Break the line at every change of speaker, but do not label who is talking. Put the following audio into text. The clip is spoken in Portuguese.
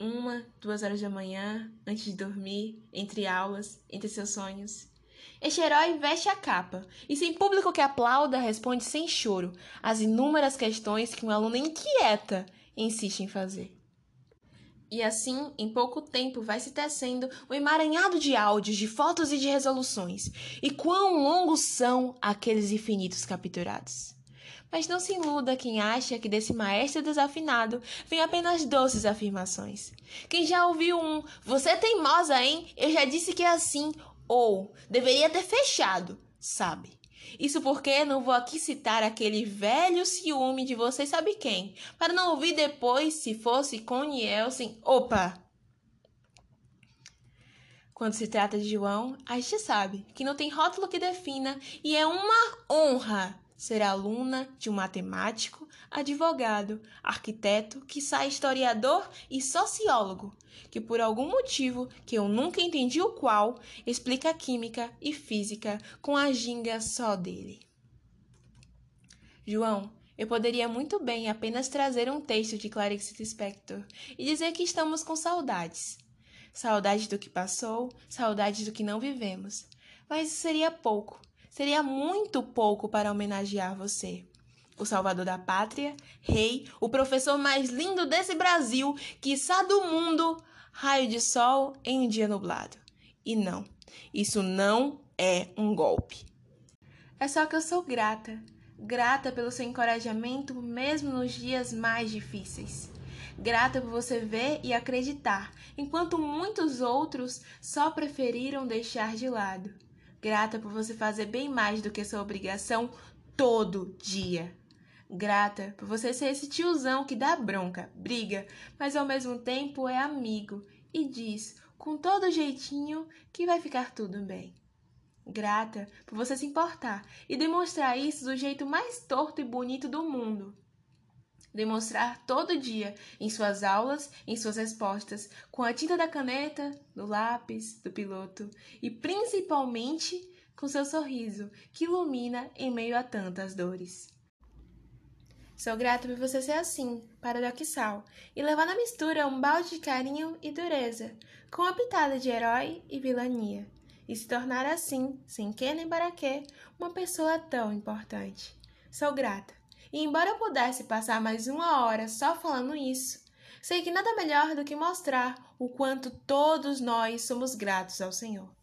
Uma, duas horas da manhã, antes de dormir, entre aulas, entre seus sonhos. Este herói veste a capa e, sem público que aplauda, responde sem choro às inúmeras questões que um aluno inquieta insiste em fazer. E assim, em pouco tempo, vai se tecendo um emaranhado de áudios, de fotos e de resoluções. E quão longos são aqueles infinitos capturados. Mas não se iluda quem acha que desse maestro desafinado vem apenas doces afirmações. Quem já ouviu um Você é teimosa, hein? Eu já disse que é assim. Ou deveria ter fechado, sabe? Isso porque não vou aqui citar aquele velho ciúme de você sabe quem, para não ouvir depois se fosse com Nielsen. Opa! Quando se trata de João, a gente sabe que não tem rótulo que defina e é uma honra ser aluna de um matemático, advogado, arquiteto, sai historiador e sociólogo, que por algum motivo que eu nunca entendi o qual, explica química e física com a ginga só dele. João, eu poderia muito bem apenas trazer um texto de Clarice Lispector e dizer que estamos com saudades. Saudades do que passou, saudades do que não vivemos. Mas isso seria pouco seria muito pouco para homenagear você. O salvador da pátria, rei, o professor mais lindo desse Brasil, quiçá do mundo, raio de sol em um dia nublado. E não, isso não é um golpe. É só que eu sou grata, grata pelo seu encorajamento mesmo nos dias mais difíceis. Grata por você ver e acreditar, enquanto muitos outros só preferiram deixar de lado grata por você fazer bem mais do que sua obrigação todo dia. Grata por você ser esse tiozão que dá bronca, briga, mas ao mesmo tempo é amigo e diz com todo jeitinho que vai ficar tudo bem. Grata por você se importar e demonstrar isso do jeito mais torto e bonito do mundo demonstrar todo dia em suas aulas, em suas respostas, com a tinta da caneta, do lápis, do piloto e principalmente com seu sorriso que ilumina em meio a tantas dores. Sou grato por você ser assim, paradoxal, e levar na mistura um balde de carinho e dureza, com uma pitada de herói e vilania, e se tornar assim, sem que nem para quê, uma pessoa tão importante. Sou grata e embora eu pudesse passar mais uma hora só falando isso, sei que nada melhor do que mostrar o quanto todos nós somos gratos ao Senhor.